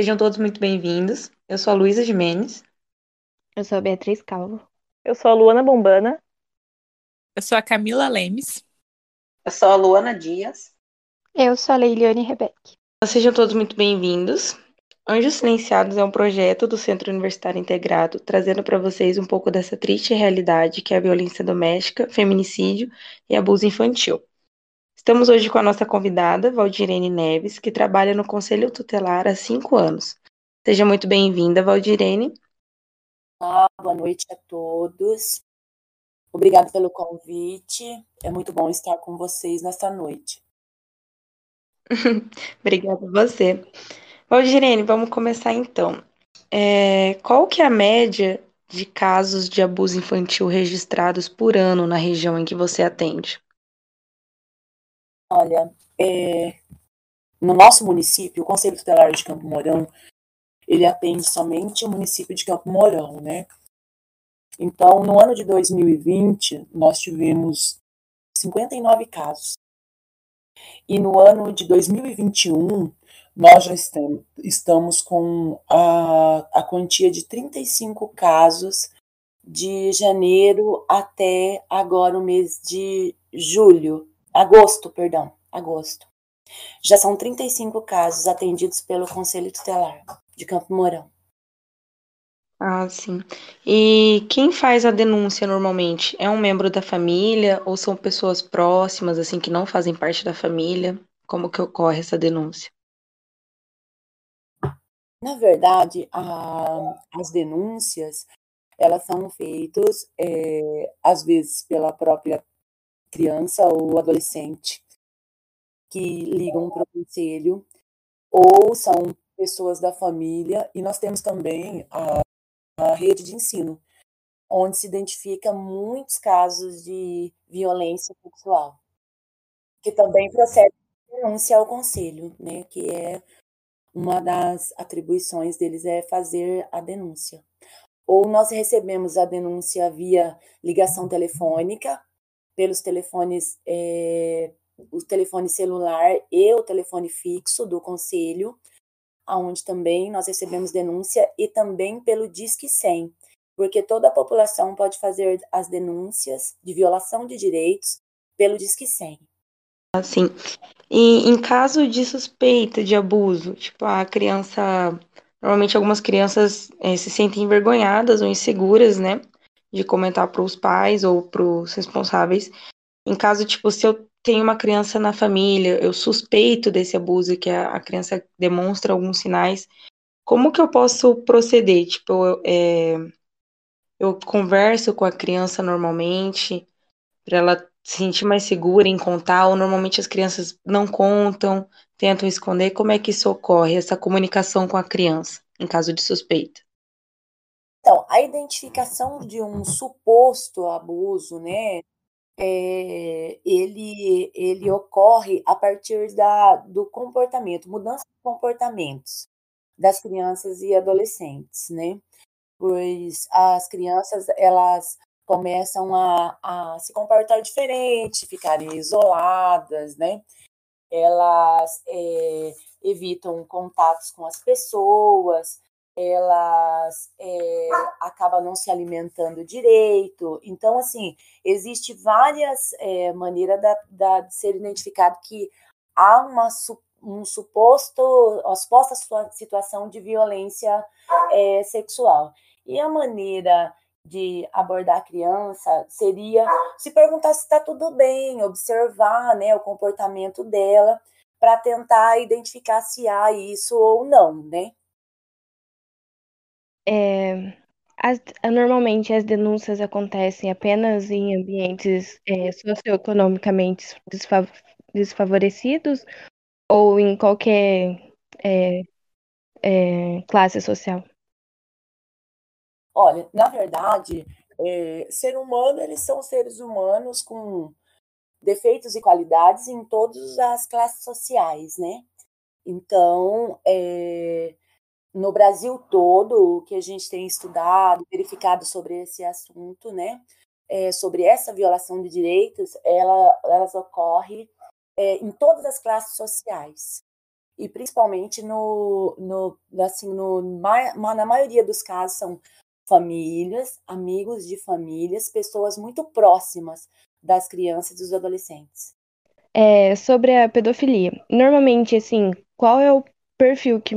Sejam todos muito bem-vindos. Eu sou a Luísa Jimenez. Eu sou a Beatriz Calvo. Eu sou a Luana Bombana. Eu sou a Camila Lemes. Eu sou a Luana Dias. Eu sou a Leiliane Rebeck. Sejam todos muito bem-vindos. Anjos Silenciados é um projeto do Centro Universitário Integrado, trazendo para vocês um pouco dessa triste realidade que é a violência doméstica, feminicídio e abuso infantil. Estamos hoje com a nossa convidada, Valdirene Neves, que trabalha no Conselho Tutelar há cinco anos. Seja muito bem-vinda, Valdirene. Olá, boa noite a todos. Obrigada pelo convite. É muito bom estar com vocês nesta noite. Obrigada a você. Valdirene, vamos começar então. É, qual que é a média de casos de abuso infantil registrados por ano na região em que você atende? Olha, é, no nosso município, o Conselho Tutelar de Campo Mourão, ele atende somente o município de Campo Mourão, né? Então, no ano de 2020, nós tivemos 59 casos. E no ano de 2021, nós já estamos com a, a quantia de 35 casos de janeiro até agora o mês de julho, agosto, perdão, agosto. Já são 35 casos atendidos pelo Conselho Tutelar de Campo Mourão. Ah, sim. E quem faz a denúncia normalmente? É um membro da família ou são pessoas próximas, assim, que não fazem parte da família? Como que ocorre essa denúncia? Na verdade, a, as denúncias elas são feitas é, às vezes pela própria criança ou adolescente que ligam para o conselho ou são pessoas da família e nós temos também a, a rede de ensino onde se identifica muitos casos de violência sexual que também procede denúncia ao conselho, né, que é uma das atribuições deles é fazer a denúncia. Ou nós recebemos a denúncia via ligação telefônica, pelos telefones, é, o telefone celular e o telefone fixo do conselho, aonde também nós recebemos denúncia e também pelo Disque 100, porque toda a população pode fazer as denúncias de violação de direitos pelo Disque 100. Assim, e em caso de suspeita de abuso, tipo, a criança. Normalmente algumas crianças é, se sentem envergonhadas ou inseguras, né? De comentar para os pais ou para os responsáveis. Em caso, tipo, se eu tenho uma criança na família, eu suspeito desse abuso, que a, a criança demonstra alguns sinais, como que eu posso proceder? Tipo, eu, é, eu converso com a criança normalmente, para ela se sentir mais segura em contar, ou normalmente as crianças não contam, tentam esconder. Como é que isso ocorre, essa comunicação com a criança, em caso de suspeita? Então, a identificação de um suposto abuso, né, é, ele, ele ocorre a partir da, do comportamento, mudança de comportamentos das crianças e adolescentes, né? Pois as crianças, elas começam a, a se comportar diferente, ficarem isoladas, né? Elas é, evitam contatos com as pessoas, elas é, acabam não se alimentando direito. Então, assim, existe várias é, maneiras da, da, de ser identificado que há uma um suposto, uma suposta situação de violência é, sexual. E a maneira de abordar a criança seria se perguntar se está tudo bem, observar né, o comportamento dela para tentar identificar se há isso ou não, né? É, as, normalmente as denúncias acontecem apenas em ambientes é, socioeconomicamente desfavorecidos ou em qualquer é, é, classe social? Olha, na verdade, é, ser humano, eles são seres humanos com defeitos e qualidades em todas as classes sociais, né? Então, é, no Brasil todo, o que a gente tem estudado, verificado sobre esse assunto, né? É, sobre essa violação de direitos, ela, elas ocorrem é, em todas as classes sociais. e principalmente no, no assim, no, na maioria dos casos são famílias, amigos de famílias, pessoas muito próximas das crianças e dos adolescentes. É, sobre a pedofilia, normalmente, assim, qual é o perfil que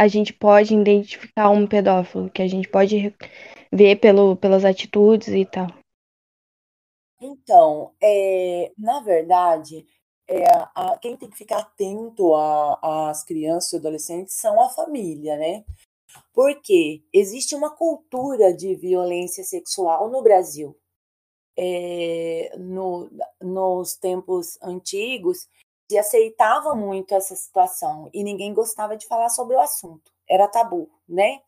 a gente pode identificar um pedófilo, que a gente pode ver pelo, pelas atitudes e tal? Então, é, na verdade, é, a, quem tem que ficar atento às crianças e adolescentes são a família, né? Porque existe uma cultura de violência sexual no Brasil. É, no, nos tempos antigos, se aceitava muito essa situação e ninguém gostava de falar sobre o assunto. Era tabu, né?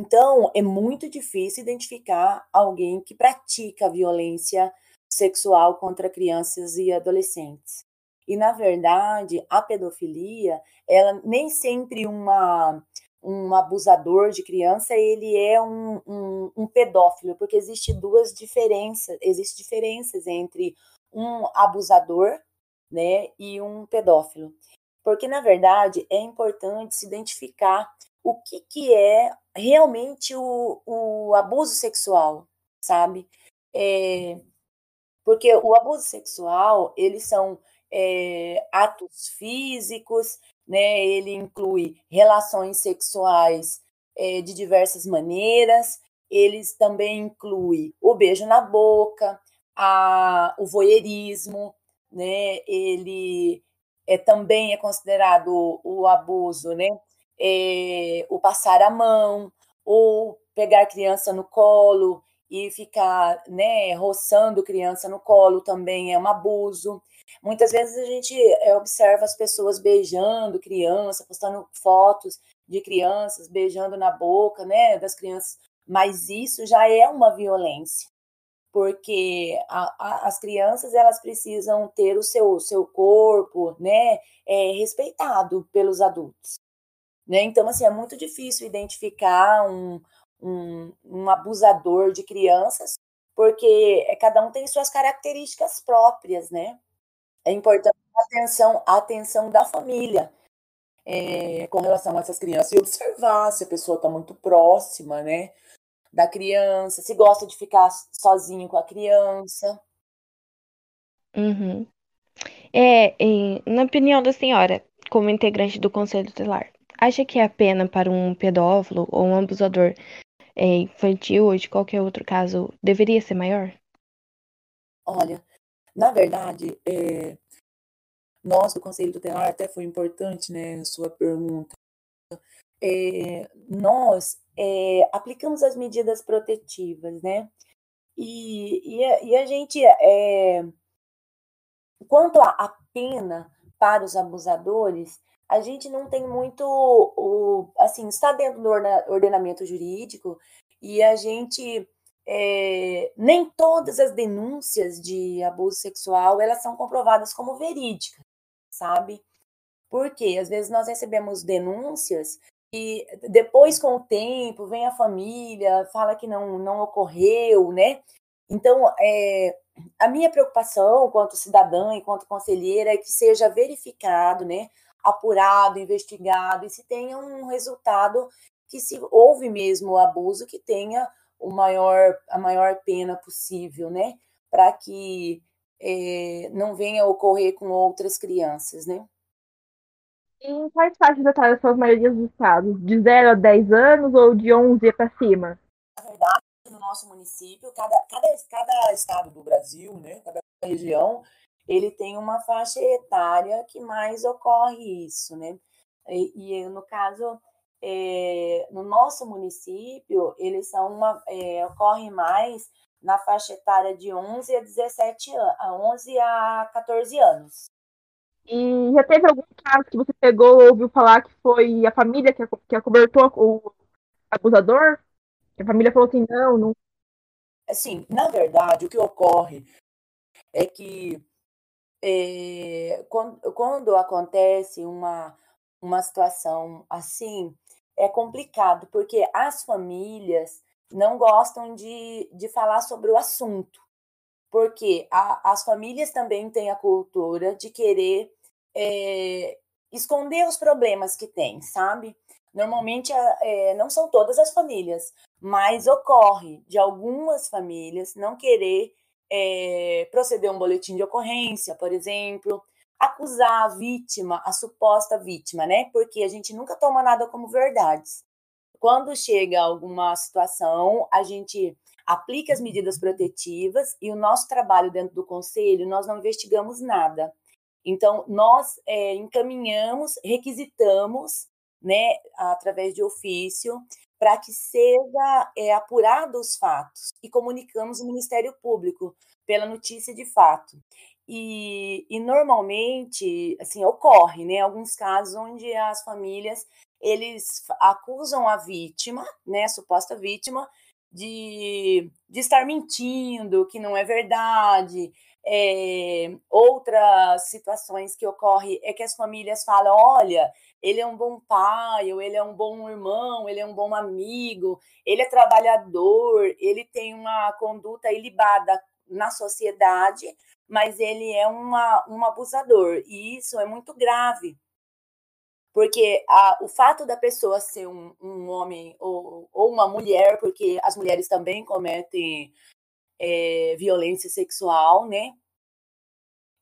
Então, é muito difícil identificar alguém que pratica violência sexual contra crianças e adolescentes. E, na verdade, a pedofilia, ela nem sempre uma, um abusador de criança, ele é um, um, um pedófilo, porque existe duas diferenças, existem diferenças entre um abusador né, e um pedófilo. Porque, na verdade, é importante se identificar o que, que é realmente o, o abuso sexual, sabe? É, porque o abuso sexual, eles são é, atos físicos, né? Ele inclui relações sexuais é, de diversas maneiras. Eles também inclui o beijo na boca, a, o voyeurismo, né? Ele é, também é considerado o, abuso, né? É, o passar a mão, ou pegar criança no colo e ficar, né, roçando criança no colo também é um abuso. Muitas vezes a gente é, observa as pessoas beijando criança, postando fotos de crianças beijando na boca, né, das crianças, mas isso já é uma violência, porque a, a, as crianças elas precisam ter o seu, seu corpo, né, é, respeitado pelos adultos, né? Então assim é muito difícil identificar um, um, um abusador de crianças, porque é, cada um tem suas características próprias, né? é importante a atenção, a atenção da família é, com relação a essas crianças e observar se a pessoa está muito próxima, né, da criança, se gosta de ficar sozinho com a criança. Uhum. É, na opinião da senhora, como integrante do Conselho Tutelar, acha que a pena para um pedófilo ou um abusador é, infantil ou de qualquer outro caso deveria ser maior? Olha, na verdade, é, nós do Conselho Tutelar, até foi importante, né, sua pergunta, é, nós é, aplicamos as medidas protetivas, né, e, e, a, e a gente, é, quanto à pena para os abusadores, a gente não tem muito, o, assim, está dentro do ordenamento jurídico e a gente é, nem todas as denúncias de abuso sexual elas são comprovadas como verídicas, sabe? Porque às vezes nós recebemos denúncias e depois com o tempo vem a família fala que não não ocorreu, né? Então é, a minha preocupação quanto cidadã e quanto conselheira é que seja verificado, né? Apurado, investigado e se tenha um resultado que se houve mesmo o abuso que tenha o maior, a maior pena possível, né? Para que é, não venha a ocorrer com outras crianças, né? Em quais faixas etárias são as maiorias dos estados? De 0 a 10 anos ou de 11 para cima? Na verdade, no nosso município, cada, cada, cada estado do Brasil, né, cada região, ele tem uma faixa etária que mais ocorre isso, né? E, e no caso, é, no nosso município, eles são uma, é, ocorre mais na faixa etária de 11 a 17 anos, 11 a 14 anos. E já teve algum caso que você pegou ou ouviu falar que foi a família que, que acobertou o abusador? Que a família falou assim, não, não. Assim, na verdade, o que ocorre é que é, quando, quando acontece uma, uma situação assim, é complicado, porque as famílias não gostam de, de falar sobre o assunto, porque a, as famílias também têm a cultura de querer é, esconder os problemas que tem, sabe? Normalmente é, não são todas as famílias, mas ocorre de algumas famílias não querer é, proceder um boletim de ocorrência, por exemplo, acusar a vítima, a suposta vítima, né? Porque a gente nunca toma nada como verdades. Quando chega alguma situação, a gente aplica as medidas protetivas e o nosso trabalho dentro do conselho, nós não investigamos nada. Então, nós é, encaminhamos, requisitamos, né, através de ofício, para que seja é, apurado os fatos e comunicamos o Ministério Público pela notícia de fato. E, e normalmente, assim, ocorre, né, alguns casos onde as famílias eles acusam a vítima, né, a suposta vítima, de, de estar mentindo, que não é verdade. É, outras situações que ocorrem é que as famílias falam: olha, ele é um bom pai, ou ele é um bom irmão, ele é um bom amigo, ele é trabalhador, ele tem uma conduta ilibada na sociedade, mas ele é uma, um abusador. E isso é muito grave, porque a, o fato da pessoa ser um, um homem ou, ou, uma mulher, porque as mulheres também cometem é, violência sexual, né?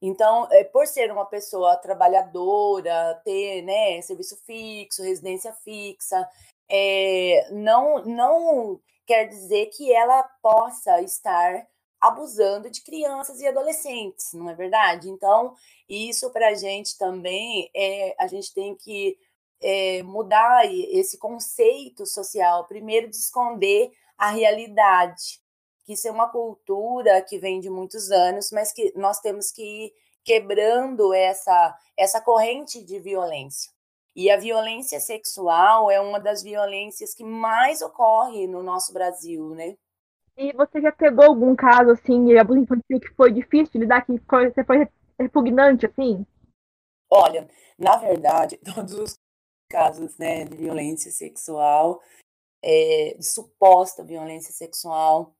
Então, é, por ser uma pessoa trabalhadora, ter né, serviço fixo, residência fixa, é, não, não quer dizer que ela possa estar abusando de crianças e adolescentes, não é verdade? Então, isso para a gente também, é, a gente tem que é, mudar esse conceito social, primeiro de esconder a realidade, que isso é uma cultura que vem de muitos anos, mas que nós temos que ir quebrando essa, essa corrente de violência. E a violência sexual é uma das violências que mais ocorre no nosso Brasil, né? E você já pegou algum caso, assim, de abuso infantil que foi difícil de lidar, que foi, foi repugnante, assim? Olha, na verdade, todos os casos né, de violência sexual, é, de suposta violência sexual,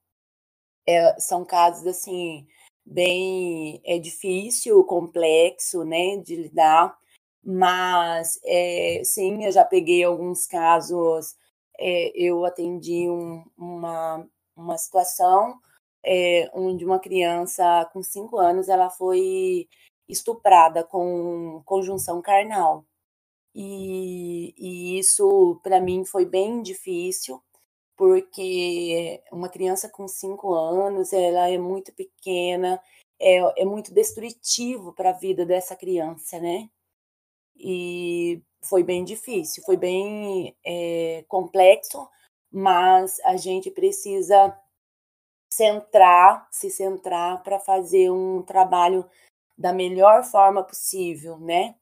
é, são casos, assim, bem é difícil, complexo, né, de lidar, mas é, sim, eu já peguei alguns casos, é, eu atendi um, uma uma situação é, onde uma criança com cinco anos ela foi estuprada com conjunção carnal. E, e isso, para mim, foi bem difícil, porque uma criança com cinco anos, ela é muito pequena, é, é muito destrutivo para a vida dessa criança, né? E foi bem difícil, foi bem é, complexo, mas a gente precisa centrar, se centrar para fazer um trabalho da melhor forma possível, né?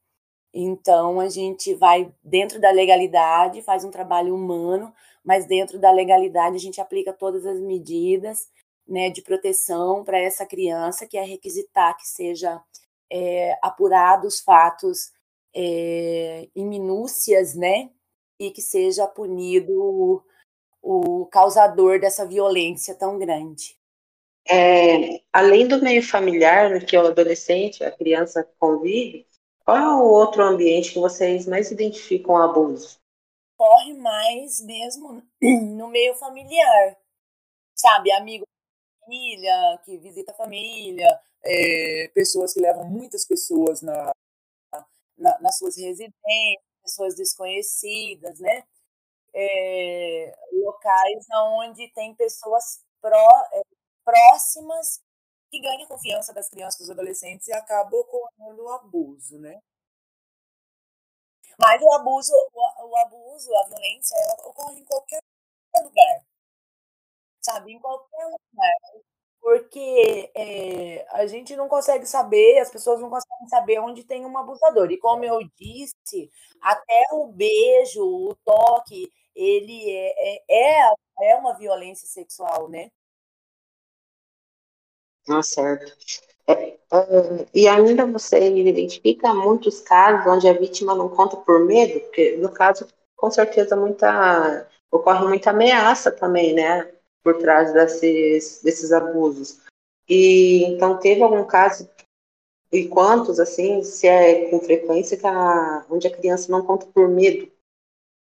Então a gente vai dentro da legalidade, faz um trabalho humano, mas dentro da legalidade a gente aplica todas as medidas né, de proteção para essa criança, que é requisitar que seja é, apurados os fatos é, em minúcias, né? E que seja punido o causador dessa violência tão grande. É, além do meio familiar, né, que é o adolescente, a criança convive, qual é o outro ambiente que vocês mais identificam o abuso? Corre mais mesmo no meio familiar, sabe? Amigo família, que visita a família, é, pessoas que levam muitas pessoas na, na, nas suas residências, pessoas desconhecidas, né? é, locais onde tem pessoas pró, é, próximas que ganham confiança das crianças dos adolescentes e acaba ocorrendo o abuso, né? Mas o abuso, o, o abuso, a violência, ocorre em qualquer lugar, sabe? Em qualquer lugar porque é, a gente não consegue saber, as pessoas não conseguem saber onde tem um abusador. E como eu disse, até o beijo, o toque, ele é, é, é, é uma violência sexual, né? Ah, certo. É, é, e ainda você identifica muitos casos onde a vítima não conta por medo, porque no caso, com certeza, muita ocorre muita ameaça também, né? por trás desses, desses abusos. E então teve algum caso e quantos, assim, se é com frequência que a, onde a criança não conta por medo?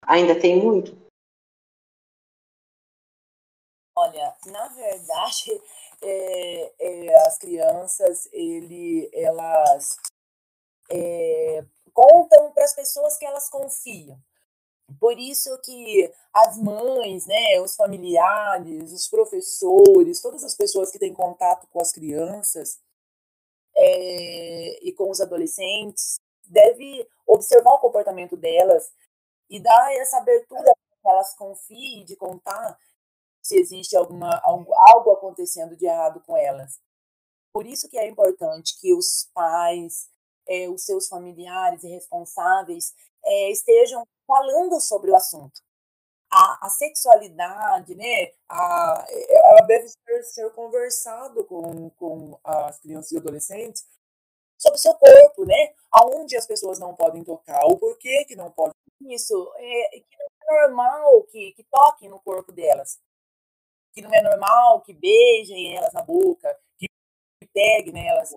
Ainda tem muito? Na verdade, é, é, as crianças, ele, elas é, contam para as pessoas que elas confiam. Por isso que as mães, né, os familiares, os professores, todas as pessoas que têm contato com as crianças é, e com os adolescentes, deve observar o comportamento delas e dar essa abertura para que elas confiem de contar se existe alguma, algo, acontecendo de errado com elas. Por isso que é importante que os pais, é, os seus familiares e responsáveis é, estejam falando sobre o assunto. A, a, sexualidade, né, a, ela deve ser, ser conversado com, com as crianças e adolescentes sobre o seu corpo, né, aonde as pessoas não podem tocar, o porquê que não podem. Isso, é, que não é normal que, que toquem no corpo delas que não é normal que beijem elas na boca, que peguem nelas.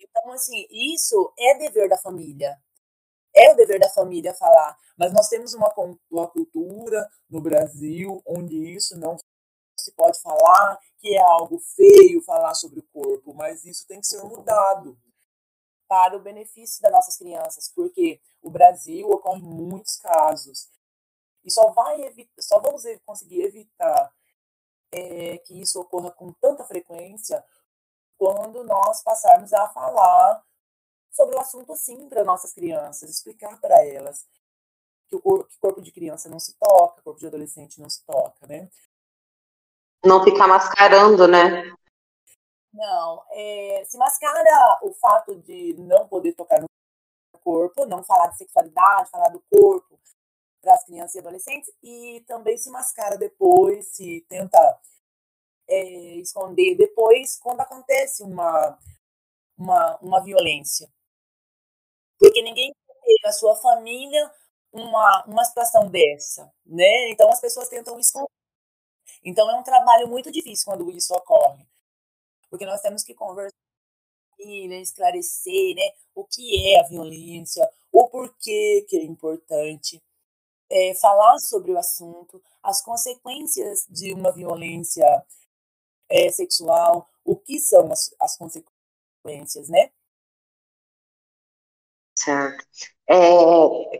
Então, assim, isso é dever da família. É o dever da família falar. Mas nós temos uma, uma cultura no Brasil onde isso não se pode falar, que é algo feio falar sobre o corpo, mas isso tem que ser mudado para o benefício das nossas crianças, porque o Brasil ocorre muitos casos e só vai só vamos conseguir evitar é, que isso ocorra com tanta frequência quando nós passarmos a falar sobre o assunto sim para nossas crianças, explicar para elas que o corpo, que corpo de criança não se toca, corpo de adolescente não se toca, né? Não ficar mascarando, né? Não, é, se mascara o fato de não poder tocar no corpo, não falar de sexualidade, falar do corpo, para as crianças e adolescentes e também se mascara depois, se tenta é, esconder depois quando acontece uma, uma, uma violência. Porque ninguém tem na sua família uma, uma situação dessa, né? Então as pessoas tentam esconder. Então é um trabalho muito difícil quando isso ocorre. Porque nós temos que conversar, esclarecer né, o que é a violência, o porquê que é importante é, falar sobre o assunto, as consequências de uma violência é, sexual, o que são as, as consequências, né? Certo. É,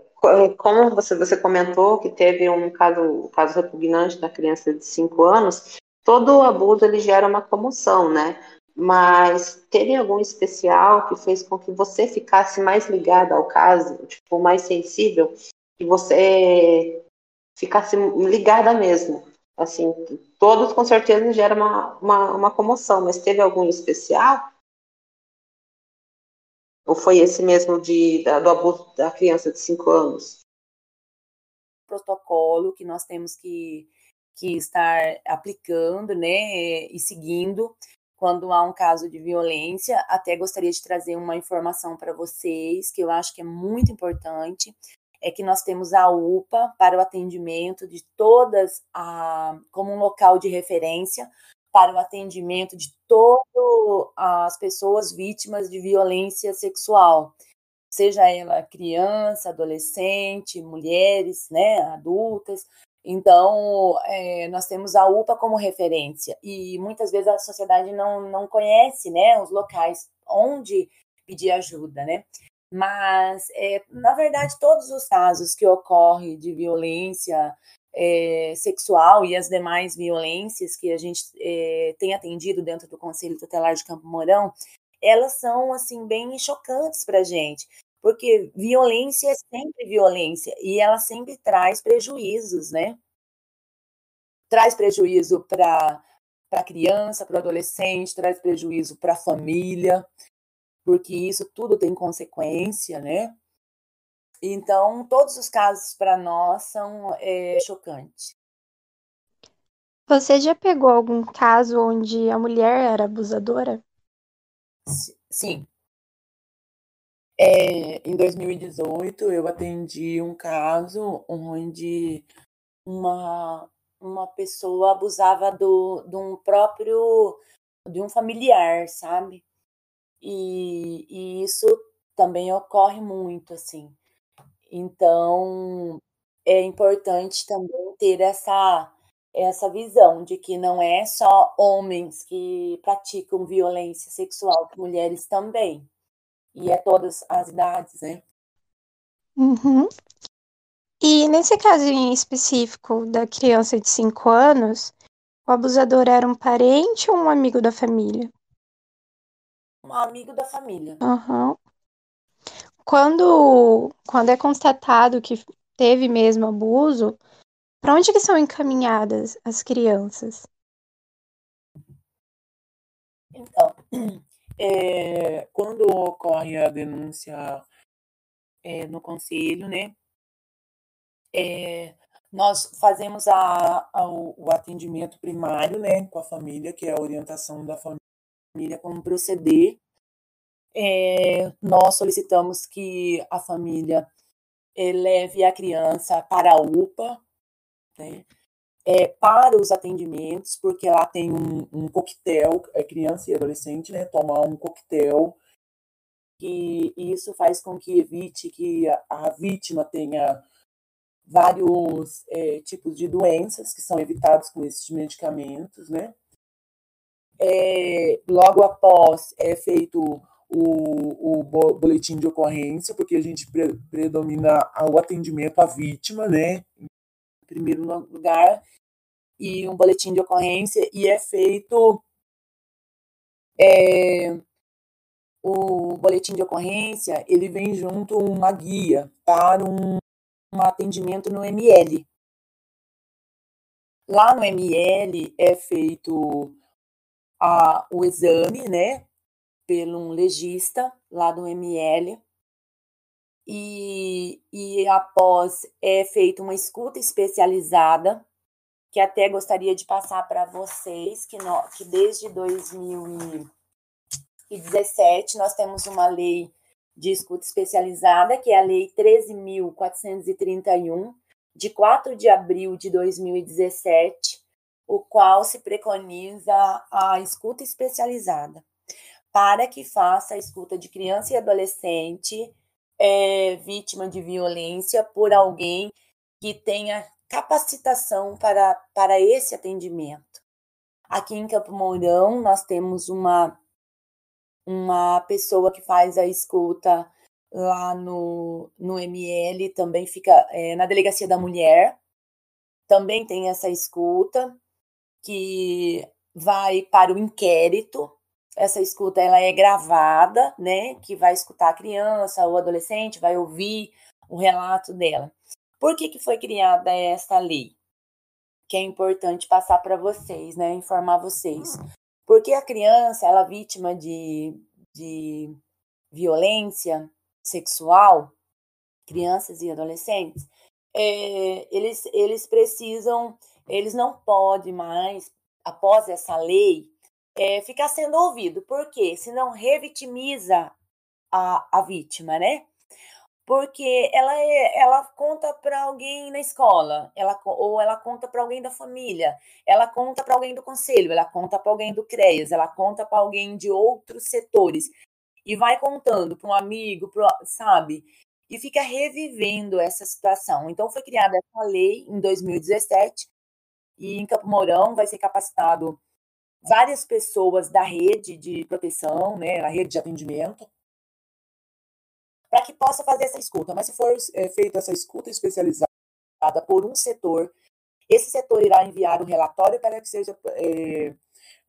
como você, você comentou que teve um caso, caso repugnante da criança de 5 anos, todo abuso ele gera uma comoção, né? Mas teve algum especial que fez com que você ficasse mais ligada ao caso, tipo, mais sensível? Que você ficasse ligada mesmo. Assim, todos com certeza gera uma, uma, uma comoção, mas teve algum especial? Ou foi esse mesmo de, do abuso da criança de 5 anos? Protocolo que nós temos que, que estar aplicando, né, e seguindo quando há um caso de violência. Até gostaria de trazer uma informação para vocês que eu acho que é muito importante é que nós temos a UPA para o atendimento de todas, a, como um local de referência para o atendimento de todas as pessoas vítimas de violência sexual, seja ela criança, adolescente, mulheres, né, adultas. Então, é, nós temos a UPA como referência e muitas vezes a sociedade não, não conhece, né, os locais onde pedir ajuda, né? Mas, é, na verdade, todos os casos que ocorrem de violência é, sexual e as demais violências que a gente é, tem atendido dentro do Conselho Tutelar de Campo Mourão, elas são, assim, bem chocantes para a gente. Porque violência é sempre violência e ela sempre traz prejuízos, né? Traz prejuízo para a criança, para o adolescente, traz prejuízo para a família porque isso tudo tem consequência, né? Então, todos os casos para nós são é, chocantes. Você já pegou algum caso onde a mulher era abusadora? Sim. É, em 2018, eu atendi um caso onde uma, uma pessoa abusava do, de um próprio, de um familiar, sabe? E, e isso também ocorre muito, assim. Então, é importante também ter essa, essa visão de que não é só homens que praticam violência sexual, que mulheres também. E é todas as idades, né? Uhum. E nesse caso em específico da criança de 5 anos, o abusador era um parente ou um amigo da família? Amigo da família. Uhum. Quando, quando é constatado que teve mesmo abuso, para onde que são encaminhadas as crianças? Então, é, quando ocorre a denúncia é, no conselho, né, é, nós fazemos a, a, o atendimento primário, né, com a família, que é a orientação da família como proceder. É, nós solicitamos que a família é, leve a criança para a UPA, né, é, para os atendimentos, porque lá tem um, um coquetel, é criança e adolescente, né, tomar um coquetel, e isso faz com que evite que a, a vítima tenha vários é, tipos de doenças que são evitados com esses medicamentos, né? É, logo após é feito o, o boletim de ocorrência, porque a gente pre, predomina o atendimento à vítima, né? Em primeiro lugar, e um boletim de ocorrência, e é feito é, o boletim de ocorrência, ele vem junto uma guia para um um atendimento no ML. Lá no ML é feito a, o exame, né, pelo um legista lá do ML, e, e após é feita uma escuta especializada, que até gostaria de passar para vocês, que, no, que desde 2017 nós temos uma lei de escuta especializada, que é a Lei 13.431, de 4 de abril de 2017, o qual se preconiza a escuta especializada, para que faça a escuta de criança e adolescente é, vítima de violência por alguém que tenha capacitação para, para esse atendimento. Aqui em Campo Mourão, nós temos uma uma pessoa que faz a escuta lá no, no ML, também fica é, na Delegacia da Mulher, também tem essa escuta que vai para o inquérito. Essa escuta ela é gravada, né? Que vai escutar a criança ou adolescente, vai ouvir o relato dela. Por que, que foi criada essa lei? Que é importante passar para vocês, né? Informar vocês. Porque a criança, ela é vítima de, de violência sexual, crianças e adolescentes, é, eles, eles precisam, eles não podem mais, após essa lei, é, ficar sendo ouvido. Por quê? Senão revitimiza a, a vítima, né? porque ela é, ela conta para alguém na escola, ela ou ela conta para alguém da família, ela conta para alguém do conselho, ela conta para alguém do CREAS, ela conta para alguém de outros setores e vai contando para um amigo, pro, sabe? E fica revivendo essa situação. Então foi criada essa lei em 2017 e em Campo Mourão vai ser capacitado várias pessoas da rede de proteção, né, a rede de atendimento, para que possa fazer essa escuta. Mas se for é, feita essa escuta especializada por um setor, esse setor irá enviar o relatório para que seja é,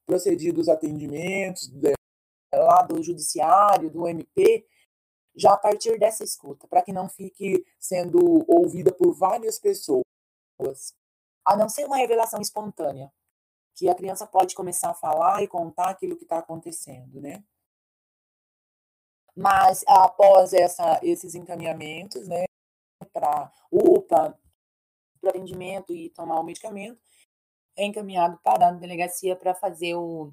procedido os atendimentos de, lá do judiciário, do MP, já a partir dessa escuta, para que não fique sendo ouvida por várias pessoas, a não ser uma revelação espontânea, que a criança pode começar a falar e contar aquilo que está acontecendo, né? Mas após essa, esses encaminhamentos, né, para UPA, para atendimento e tomar o medicamento, é encaminhado para a delegacia para fazer o,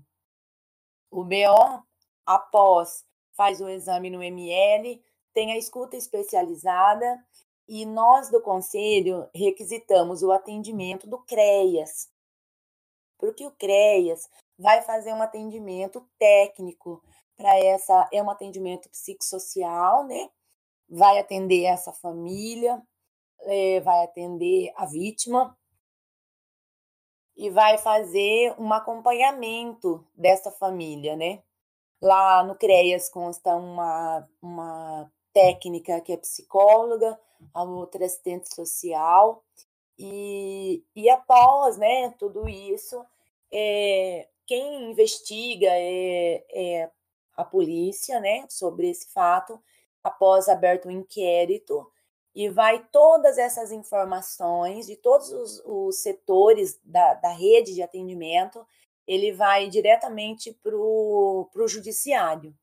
o BO. Após, faz o exame no ML, tem a escuta especializada e nós do conselho requisitamos o atendimento do CREAS, porque o CREAS vai fazer um atendimento técnico para essa é um atendimento psicossocial, né? Vai atender essa família, é, vai atender a vítima e vai fazer um acompanhamento dessa família, né? Lá no CREAS consta uma, uma técnica que é psicóloga, a outra assistente social, e, e após né, tudo isso, é, quem investiga é, é a polícia né, sobre esse fato, após aberto o inquérito, e vai todas essas informações de todos os, os setores da, da, rede de atendimento, ele vai diretamente para o judiciário.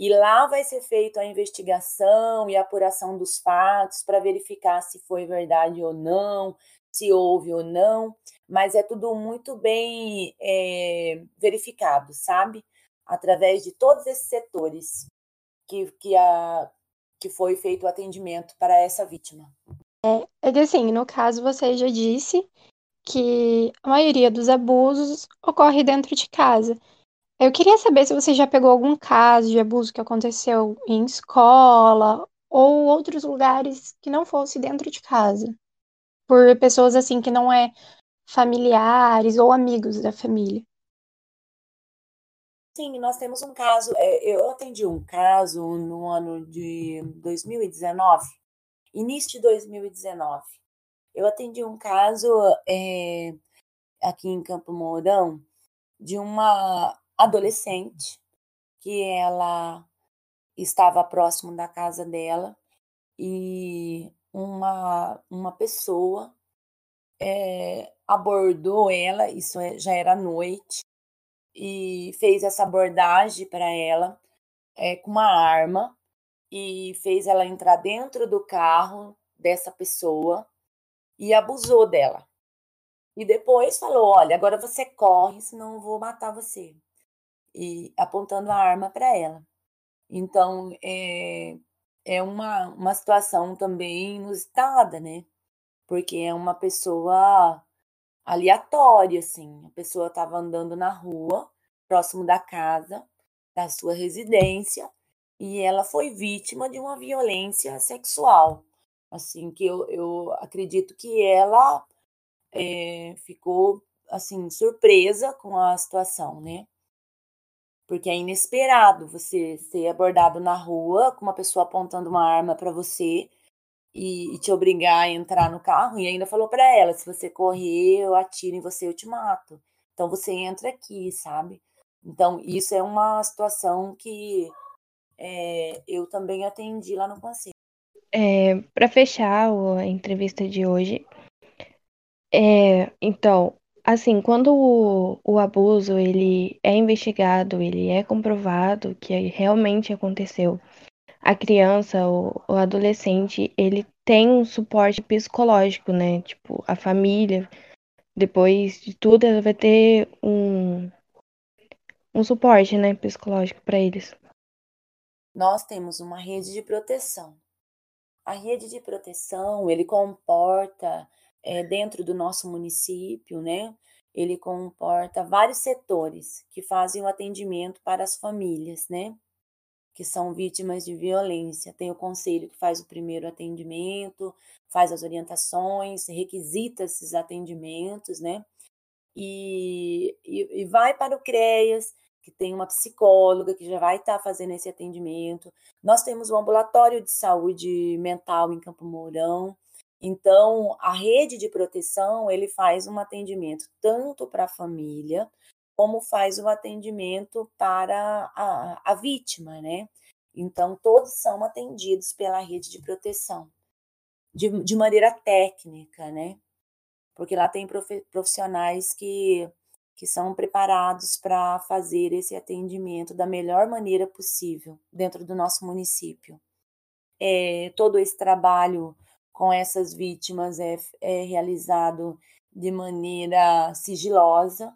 E lá vai ser feita a investigação e a apuração dos fatos para verificar se foi verdade ou não, se houve ou não, mas é tudo muito bem é, verificado, sabe? Através de todos esses setores que, que a, que foi feito o atendimento para essa vítima. É, é que assim, no caso você já disse que a maioria dos abusos ocorre dentro de casa. Eu queria saber se você já pegou algum caso de abuso que aconteceu em escola ou outros lugares que não fosse dentro de casa, por pessoas assim que não é familiares ou amigos da família. Sim, nós temos um caso. É, eu atendi um caso no ano de 2019, início de 2019. Eu atendi um caso é, aqui em Campo Mourão de uma adolescente que ela estava próximo da casa dela e uma, uma pessoa é, abordou ela, isso é, já era noite, e fez essa abordagem para ela é, com uma arma e fez ela entrar dentro do carro dessa pessoa e abusou dela. E depois falou: Olha, agora você corre, senão eu vou matar você. E apontando a arma para ela. Então, é, é uma, uma situação também inusitada, né? Porque é uma pessoa aleatória, assim. A pessoa estava andando na rua, próximo da casa, da sua residência, e ela foi vítima de uma violência sexual. Assim, que eu, eu acredito que ela é, ficou, assim, surpresa com a situação, né? Porque é inesperado você ser abordado na rua com uma pessoa apontando uma arma para você e, e, te obrigar a entrar no carro e ainda falou para ela, se você correr, eu atiro em você, eu te mato. Então você entra aqui, sabe? Então isso é uma situação que é, eu também atendi lá no conselho. É, para fechar a entrevista de hoje, é, então, assim, quando o, o abuso ele é investigado, ele é comprovado que realmente aconteceu, a criança o adolescente, ele tem um suporte psicológico, né? Tipo, a família, depois de tudo, ela vai ter um, um suporte, né, psicológico para eles. Nós temos uma rede de proteção. A rede de proteção, ele comporta, é, dentro do nosso município, né? Ele comporta vários setores que fazem o atendimento para as famílias, né? que são vítimas de violência. Tem o conselho que faz o primeiro atendimento, faz as orientações, requisita esses atendimentos, né? E, e, e vai para o CREAS, que tem uma psicóloga que já vai estar tá fazendo esse atendimento. Nós temos um ambulatório de saúde mental em Campo Mourão. Então, a rede de proteção, ele faz um atendimento tanto para a família, como faz o atendimento para a, a vítima, né? Então, todos são atendidos pela rede de proteção, de, de maneira técnica, né? Porque lá tem profissionais que, que são preparados para fazer esse atendimento da melhor maneira possível dentro do nosso município. É, todo esse trabalho com essas vítimas é, é realizado de maneira sigilosa,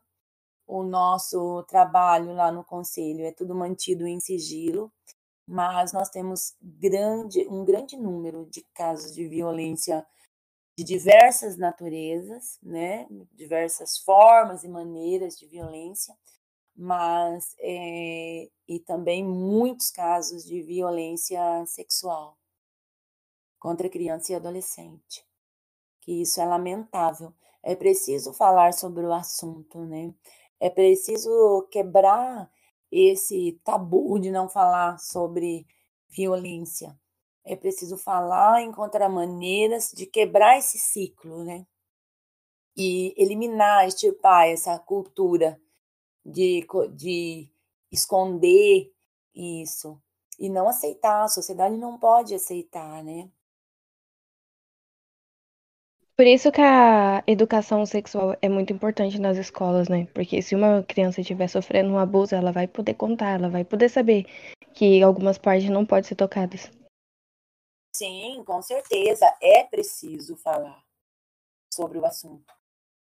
o nosso trabalho lá no conselho é tudo mantido em sigilo, mas nós temos grande, um grande número de casos de violência de diversas naturezas, né? Diversas formas e maneiras de violência, mas é, e também muitos casos de violência sexual contra criança e adolescente. Que isso é lamentável. É preciso falar sobre o assunto, né? É preciso quebrar esse tabu de não falar sobre violência. É preciso falar, encontrar maneiras de quebrar esse ciclo, né? E eliminar, extirpar essa cultura de, de esconder isso e não aceitar. A sociedade não pode aceitar, né? Por isso que a educação sexual é muito importante nas escolas, né? Porque se uma criança estiver sofrendo um abuso, ela vai poder contar, ela vai poder saber que algumas partes não podem ser tocadas. Sim, com certeza. É preciso falar sobre o assunto.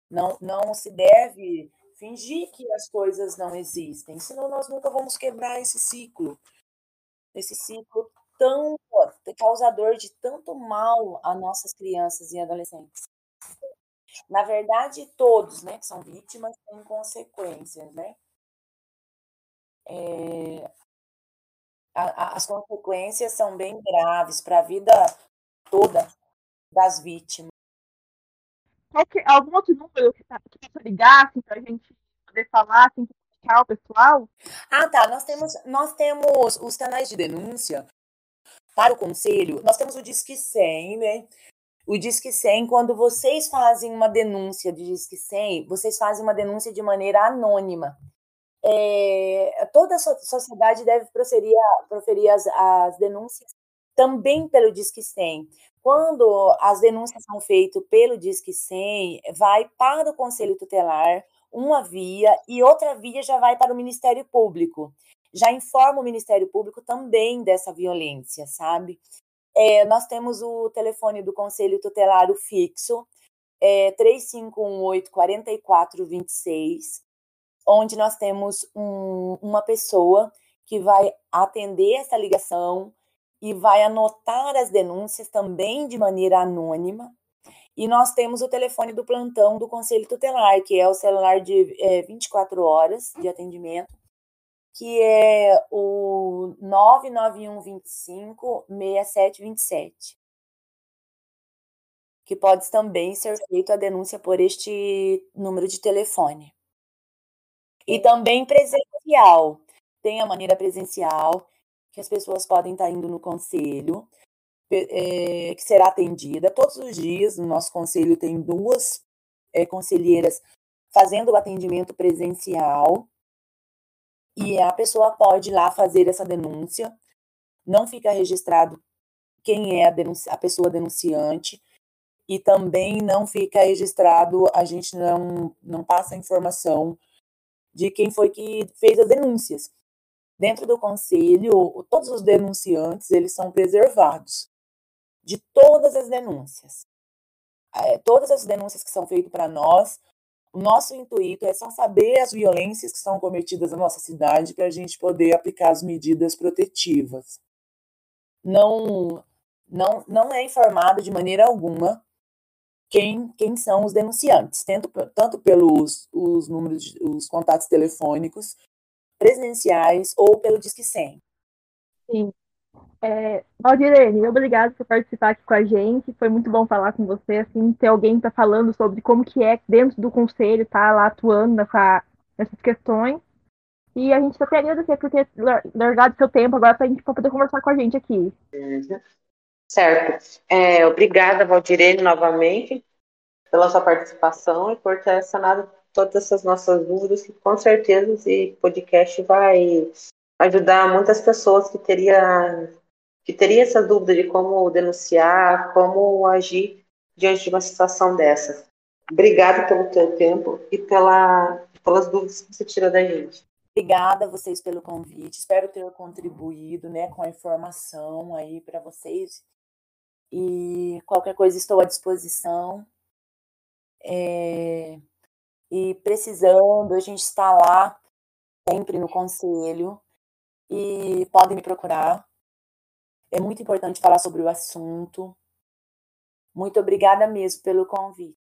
Não, não se deve fingir que as coisas não existem, senão nós nunca vamos quebrar esse ciclo. Esse ciclo tão causador de tanto mal a nossas crianças e adolescentes. Na verdade, todos, né, que são vítimas têm consequências, né? É, a, a, as consequências são bem graves para a vida toda das vítimas. Que, algum outro número que, tá, que possa ligar, assim, para a gente poder falar, assim, para o pessoal? Ah, tá. Nós temos, nós temos os canais de denúncia para o conselho, nós temos o Disque 100, né? O Disque 100, quando vocês fazem uma denúncia de Disque 100, vocês fazem uma denúncia de maneira anônima. É, toda a sociedade deve proferir, proferir as, as denúncias também pelo Disque 100. Quando as denúncias são feitas pelo Disque 100, vai para o Conselho Tutelar uma via e outra via já vai para o Ministério Público já informa o Ministério Público também dessa violência, sabe? É, nós temos o telefone do Conselho Tutelar fixo, é, 3518-4426, onde nós temos um, uma pessoa que vai atender essa ligação e vai anotar as denúncias também de maneira anônima. E nós temos o telefone do plantão do Conselho Tutelar, que é o celular de é, 24 horas de atendimento, que é o 99125 6727. Que pode também ser feita a denúncia por este número de telefone. E também presencial. Tem a maneira presencial, que as pessoas podem estar indo no conselho, é, que será atendida todos os dias. No nosso conselho tem duas é, conselheiras fazendo o atendimento presencial e a pessoa pode ir lá fazer essa denúncia, não fica registrado quem é a, a pessoa denunciante, e também não fica registrado, a gente não, não passa informação de quem foi que fez as denúncias. Dentro do conselho, todos os denunciantes, eles são preservados de todas as denúncias. É, todas as denúncias que são feitas para nós, o nosso intuito é só saber as violências que são cometidas na nossa cidade para a gente poder aplicar as medidas protetivas. Não, não, não é informado de maneira alguma quem, quem são os denunciantes, tanto, tanto pelos os números, os contatos telefônicos, presenciais ou pelo Disque 100. Sim. É, Valdirene, obrigada por participar aqui com a gente. Foi muito bom falar com você, assim, ter alguém que tá falando sobre como que é dentro do conselho, tá lá atuando nessa, nessas questões. E a gente só tem agradecer por ter largado seu tempo agora para a gente poder conversar com a gente aqui. Certo. É, obrigada, Valdirene, novamente, pela sua participação e por ter sanado todas essas nossas dúvidas, que com certeza esse podcast vai ajudar muitas pessoas que teria que teria essa dúvida de como denunciar, como agir diante de uma situação dessa. Obrigada pelo teu tempo e pela, pelas dúvidas que você tira da gente. Obrigada a vocês pelo convite. Espero ter contribuído, né, com a informação aí para vocês. E qualquer coisa estou à disposição. É... E precisando, a gente está lá sempre no conselho e podem me procurar. É muito importante falar sobre o assunto. Muito obrigada mesmo pelo convite.